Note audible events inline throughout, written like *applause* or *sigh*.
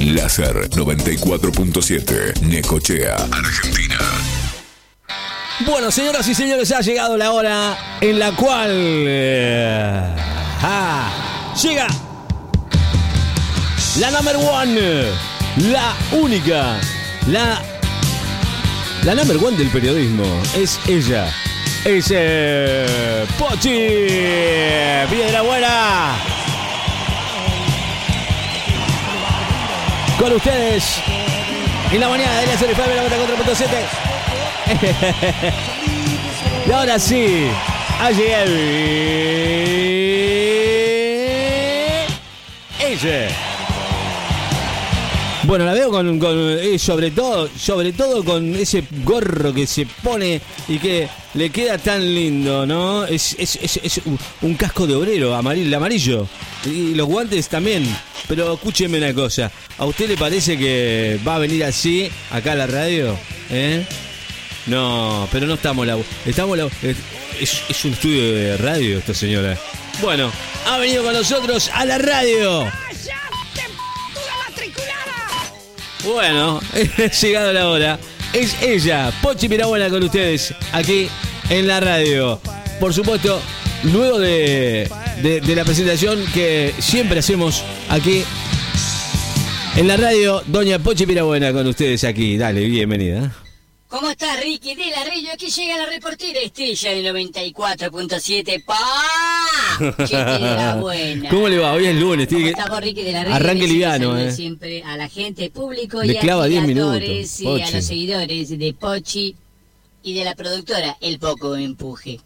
Láser 94.7, Necochea, Argentina. Bueno, señoras y señores, ha llegado la hora en la cual eh, ah, llega la number one, la única, la la number one del periodismo. Es ella, es eh, Pochi Piedra Buena. Con ustedes en la mañana de la serie 94.7. *laughs* y ahora sí, ha llegado ella. Bueno, la veo con, con eh, sobre todo, sobre todo con ese gorro que se pone y que le queda tan lindo, ¿no? Es, es, es, es un, casco de obrero, amarillo, amarillo. Y los guantes también. Pero escúcheme una cosa, ¿a usted le parece que va a venir así acá a la radio? ¿Eh? No, pero no estamos la. Estamos la. Es, es un estudio de radio esta señora. Bueno, ha venido con nosotros a la radio. Bueno, *laughs* llegado la hora. Es ella, Pochi Mirabuena con ustedes, aquí en la radio. Por supuesto, luego de, de, de la presentación que siempre hacemos aquí en la radio, Doña Pochi Mirabuena con ustedes aquí. Dale, bienvenida. ¿Cómo estás, Ricky de la Radio? Aquí llega la reportera estrella del 94.7. ¡Pa! *laughs* ¿Cómo le va? Hoy es lunes. ¿Cómo tiene que- estamos, Ricky de la Radio? Arranque liviano, eh. siempre a la gente, público Le y clava a 10 admiradores minutos, y a los seguidores de Pochi y de la productora El Poco Empuje.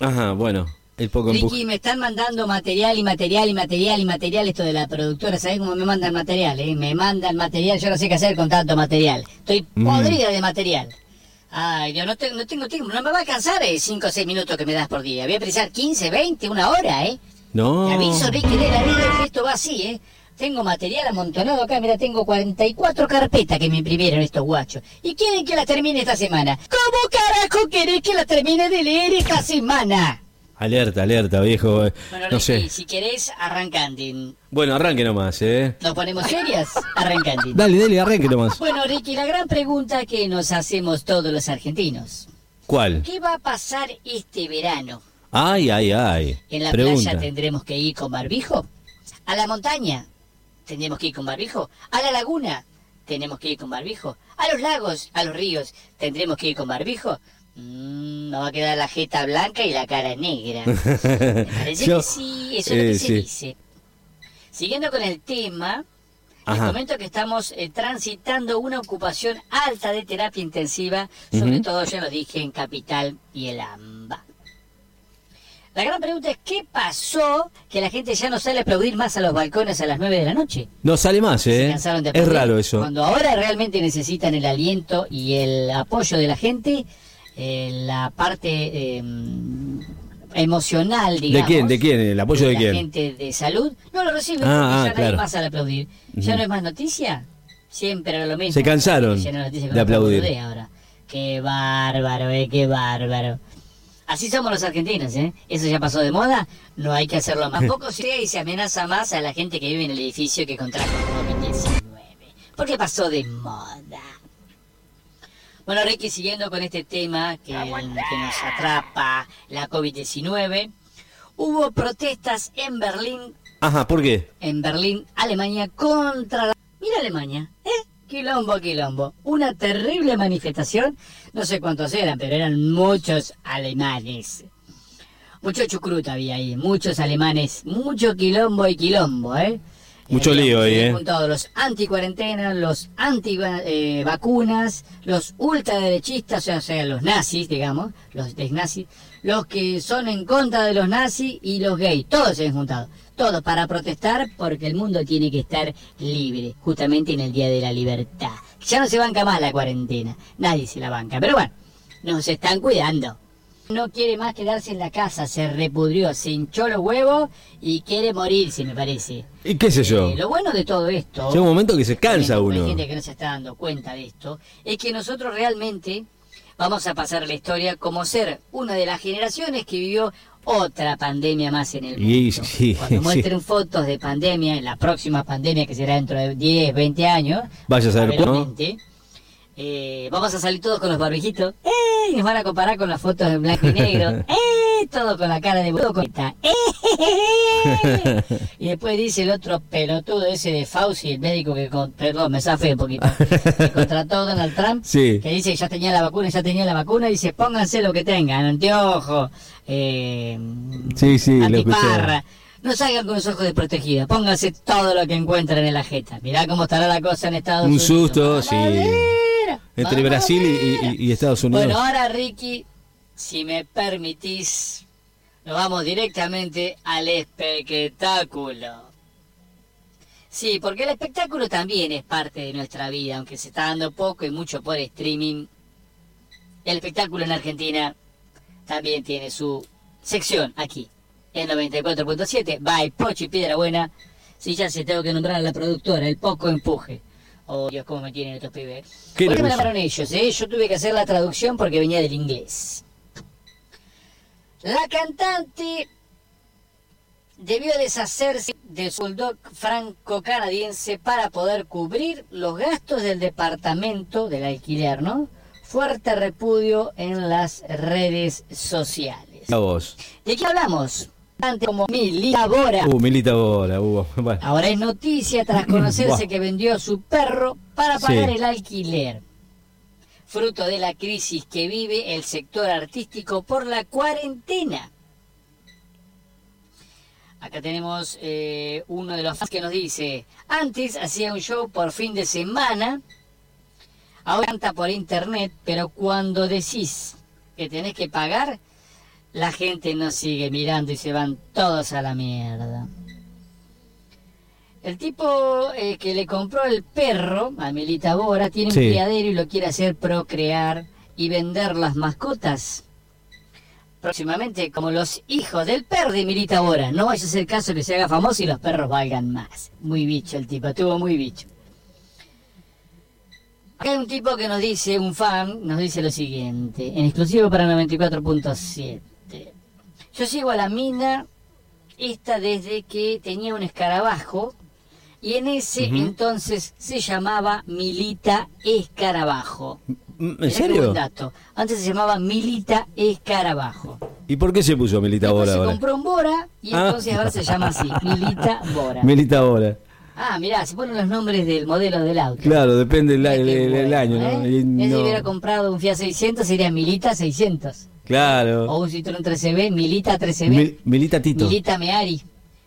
Ajá, bueno, el poco empuje. Ricky, me están mandando material y material y material y material esto de la productora. ¿Sabes cómo me mandan material? Eh? Me mandan material, yo no sé qué hacer con tanto material. Estoy Mm. podrida de material. Ay, Dios, no, tengo, no tengo tiempo, no me va a alcanzar 5 o 6 minutos que me das por día. Voy a precisar 15, 20, una hora, ¿eh? No. Te aviso, Ricky, de la vida que esto va así, ¿eh? Tengo material amontonado acá, mira, tengo 44 carpetas que me imprimieron estos guachos. Y quieren que las termine esta semana. ¿Cómo carajo querés que las termine de leer esta semana? Alerta, alerta, viejo. Bueno, no Ricky, sé. si querés, arrancando. Bueno, arranque nomás, ¿eh? ¿Nos ponemos serias? Arrancando. Dale, dale, arranque nomás. Bueno, Ricky, la gran pregunta que nos hacemos todos los argentinos. ¿Cuál? ¿Qué va a pasar este verano? Ay, ay, ay. ¿En la Pregunta. playa tendremos que ir con barbijo? ¿A la montaña? ¿Tendremos que ir con barbijo? ¿A la laguna? ¿Tenemos que ir con barbijo? ¿A los lagos? ¿A los ríos? ¿Tendremos que ir con barbijo? Mm, nos va a quedar la jeta blanca y la cara negra. *laughs* Me parece Yo- que sí, eso es lo eh, que se dice. Siguiendo con el tema, les comento que estamos eh, transitando una ocupación alta de terapia intensiva, sobre todo, ya lo dije, en Capital y el AMBA. La gran pregunta es, ¿qué pasó que la gente ya no sale a aplaudir más a los balcones a las 9 de la noche? No sale más, Se ¿eh? cansaron de Es raro eso. Cuando ahora realmente necesitan el aliento y el apoyo de la gente, eh, la parte eh, emocional, ¿De digamos. quién? ¿De quién? ¿El apoyo de la quién? gente de salud no lo recibe Ah, porque ah, ya nadie más al aplaudir. ¿Ya no es más noticia? Siempre era lo mismo. Se cansaron Ya no noticia de la aplaudir. ahora. Qué bárbaro, eh, qué bárbaro. Así somos los argentinos, ¿eh? Eso ya pasó de moda, no hay que hacerlo más. *laughs* Poco se y se amenaza más a la gente que vive en el edificio que contrajo COVID-19. Porque pasó de moda. Bueno, Ricky, siguiendo con este tema que, que nos atrapa, la COVID-19, hubo protestas en Berlín Ajá, ¿por qué? en Berlín, Alemania, contra la... Mira Alemania, ¿eh? Quilombo, quilombo. Una terrible manifestación. No sé cuántos eran, pero eran muchos alemanes. Mucho chucruto había ahí, muchos alemanes, mucho quilombo y quilombo, ¿eh? Mucho Eh, lío ahí, se ¿eh? juntados los anti-cuarentena, los anti-vacunas, los ultraderechistas, o sea, los nazis, digamos, los nazis, los que son en contra de los nazis y los gays, todos se han juntado, todos para protestar porque el mundo tiene que estar libre, justamente en el Día de la Libertad. Ya no se banca más la cuarentena, nadie se la banca, pero bueno, nos están cuidando. No quiere más quedarse en la casa, se repudrió, se hinchó los huevos y quiere morirse, me parece. ¿Y qué sé yo? Eh, lo bueno de todo esto, Llega un momento que se cansa uno. Hay gente que no se está dando cuenta de esto, es que nosotros realmente vamos a pasar a la historia como ser una de las generaciones que vivió otra pandemia más en el mundo. Y- sí, Cuando sí. muestren fotos de pandemia, en la próxima pandemia que será dentro de 10, 20 años, Vaya a saber, ¿no? probablemente, eh, vamos a salir todos con los barbijitos, ¡eh! Y nos van a comparar con las fotos en blanco y negro, *laughs* ¡eh! todo con la cara de esta, ¡eh! *laughs* y después dice el otro pelotudo ese de Fauci, el médico que, con- perdón, me zafé un poquito, que contrató Donald Trump, Sí. que dice que ya tenía la vacuna, ya tenía la vacuna, y dice pónganse lo que tengan, anteojo, eh, Sí, sí, lo antiparra. No salgan con los ojos desprotegidos, pónganse todo lo que encuentren en la jeta. Mirá cómo estará la cosa en Estados Un Unidos. susto, sí. Entre Brasil y, y- y Estados Unidos. Bueno, ahora Ricky, si me permitís, nos vamos directamente al espectáculo. Sí, porque el espectáculo también es parte de nuestra vida, aunque se está dando poco y mucho por streaming. El espectáculo en Argentina también tiene su sección aquí, en 94.7, by Pochi Piedra Buena. Si ya se tengo que nombrar a la productora, el poco empuje. Oh, Dios, cómo me tienen estos pibes. ¿Qué ¿Por qué le me llamaron ellos? eh? Yo tuve que hacer la traducción porque venía del inglés. La cantante debió deshacerse de su bulldog franco-canadiense para poder cubrir los gastos del departamento del alquiler, ¿no? Fuerte repudio en las redes sociales. A vos. ¿De qué hablamos? Como Milita Bora. Uh, Milita Bora. *laughs* Bueno. Ahora es noticia tras conocerse que vendió a su perro para pagar Sí. el alquiler. Fruto de la crisis que vive el sector artístico por la cuarentena. Acá tenemos eh, uno de los fans que nos dice, antes hacía un show por fin de semana, ahora canta por internet, pero cuando decís que tenés que pagar, la gente no sigue mirando y se van todos a la mierda. El tipo eh, que le compró el perro a Milita Bora tiene Sí. un criadero y lo quiere hacer procrear y vender las mascotas. Próximamente como los hijos del perro de Milita Bora. No vaya a ser caso que se haga famoso y los perros valgan más. Muy bicho el tipo, estuvo muy bicho. Acá hay un tipo que nos dice, un fan, nos dice lo siguiente, en exclusivo para 94.7. Yo sigo a la mina esta desde que tenía un escarabajo y en ese entonces se llamaba Milita Escarabajo. ¿En serio? dato. Antes se llamaba Milita Escarabajo. ¿Y por qué se puso Milita Bora se ahora? compró un Bora y Ah. entonces ahora se llama así, *laughs* Milita Bora. Milita Bora. Ah, mirá, se ponen los nombres del modelo del auto. Claro, depende del, año, ¿no? ¿eh? Y Ese no- hubiera comprado un Fiat 600 sería Milita 600. Claro. O un Citroën 13B, Milita 13B. Mil- Milita Tito. Milita Meari,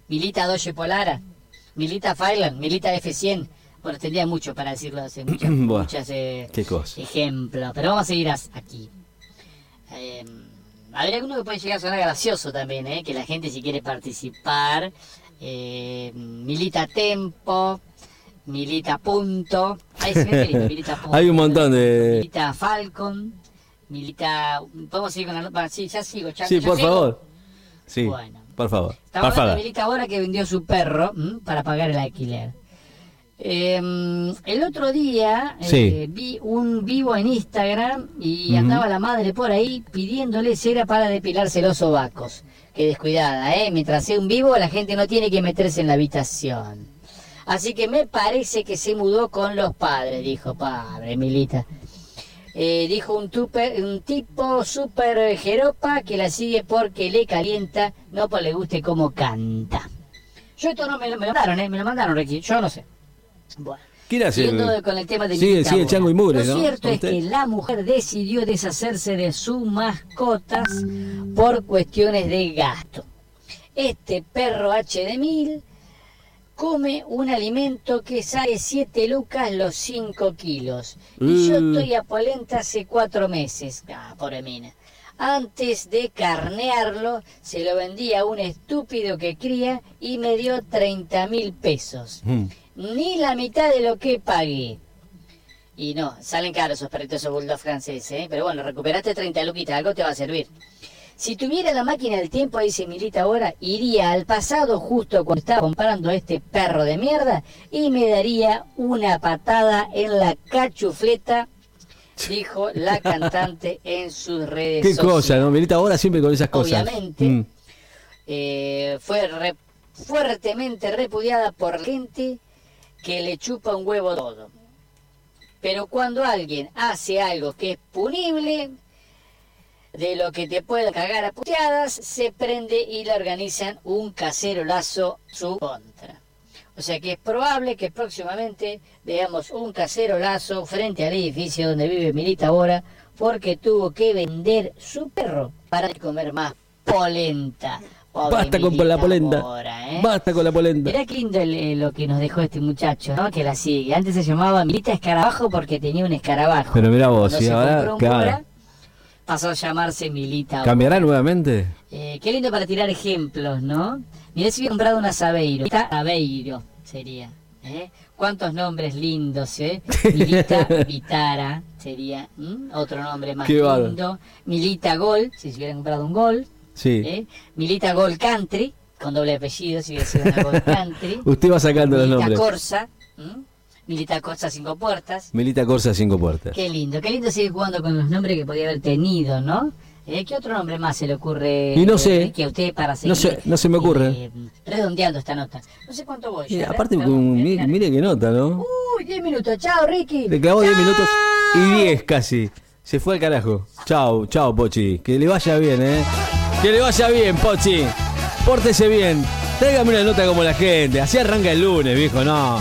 Milita Doge Polara, Milita Failand, Milita F100. Bueno, tendría mucho para decirlo, hace muchas, *clears throat* muchas eh, ejemplos. Pero vamos a seguir aquí. Eh, hay alguno que puede llegar a sonar gracioso también, ¿eh? que la gente si quiere participar, eh, Milita Tempo, Milita Punto, hay, milita *laughs* punto, Hay un montón de- Milita Falcon, Milita... ¿Podemos seguir con la nota? Sí, ya sigo. ya- Sí, ya por sigo. favor. Sí, Bueno. por favor. Estamos Por hablando de. Milita Bora que vendió su perro ¿m? para pagar el alquiler. Eh, el otro día eh, vi un vivo en Instagram y andaba la madre por ahí pidiéndole cera para depilarse los sobacos. Que descuidada, ¿eh? Mientras sea un vivo la gente no tiene que meterse en la habitación. Así que me parece que se mudó con los padres, dijo padre, Milita. Eh, dijo un, tupe- un tipo súper jeropa que la sigue porque le calienta, no porque le guste cómo canta. Yo esto no me lo, me lo mandaron, ¿eh? Me lo mandaron, Ricky. Yo no sé. Bueno. Siguiendo con el tema de Sigue- sigue. Chango y Mugre, Lo ¿no? cierto es que la mujer decidió deshacerse de sus mascotas por cuestiones de gasto. Este perro HD1000 come un alimento que sale 7 lucas los 5 kilos. Y yo Mm. estoy a polenta hace 4 meses. Ah, pobre mina. Antes de carnearlo, se lo vendí a un estúpido que cría y me dio 30 mil pesos Mm. ni la mitad de lo que pagué. Y no, salen caros esos perritos, esos bulldogs franceses, ¿eh? Pero bueno, recuperaste 30 luquitas, algo te va a servir. Si tuviera la máquina del tiempo, dice Milita ahora, iría al pasado justo cuando estaba comprando a este perro de mierda y me daría una patada en la cachufleta, dijo la *laughs* cantante en sus redes Qué sociales. cosa, ¿no? Milita Bora siempre con esas cosas. Obviamente, Mm. eh, fue re- fuertemente repudiada por gente que le chupa un huevo todo. Pero cuando alguien hace algo que es punible, de lo que te pueda cagar a puteadas, se prende y le organizan un cacerolazo su contra. O sea que es probable que próximamente veamos un cacerolazo frente al edificio donde vive Milita ahora, porque tuvo que vender su perro para comer más polenta. Pobre Basta con la polenta. Mora, ¿eh? Basta con la polenta. Mirá qué lindo el- eh, lo que nos dejó este muchacho, ¿no? Que la sigue. Antes se llamaba Milita Escarabajo porque tenía un escarabajo. Pero mirá vos, y ahora, claro. Pasó a llamarse Milita. ¿Cambiará nuevamente? Eh, qué lindo para tirar ejemplos, ¿no? Mirá si hubiera comprado una Sabeiro. Milita Sabeiro sería. ¿eh? ¿Cuántos nombres lindos, eh? *laughs* Milita Vitara sería ¿m? otro nombre más Qué lindo. Milita Gol, si se hubiera comprado un Gol. Sí. ¿eh? Milita Gol Country, con doble apellido, si hubiera sido una Gol *laughs* Country. Usted va sacando los Milita nombres. Corsa, ¿m? Milita Corsa Cinco Puertas. Milita Corsa Cinco Puertas. Qué lindo, qué lindo seguir jugando con los nombres que podía haber tenido, ¿no? Eh, ¿Qué otro nombre más se le ocurre Y no eh, sé. que a usted para seguir? No sé, no se me ocurre. eh, redondeando esta nota. No sé cuánto voy. Mira, aparte, ¿no? con- Mira, mi- mira. mire qué nota, ¿no? Uy, 10 minutos. Chao, Ricky. Le clavó 10 Chao. minutos y 10 casi. Se fue al carajo. Chau, chau, Pochi. Que le vaya bien, ¿eh? Que le vaya bien, Pochi. Pórtese bien. Tráigame una nota como la gente. Así arranca el lunes, viejo, no.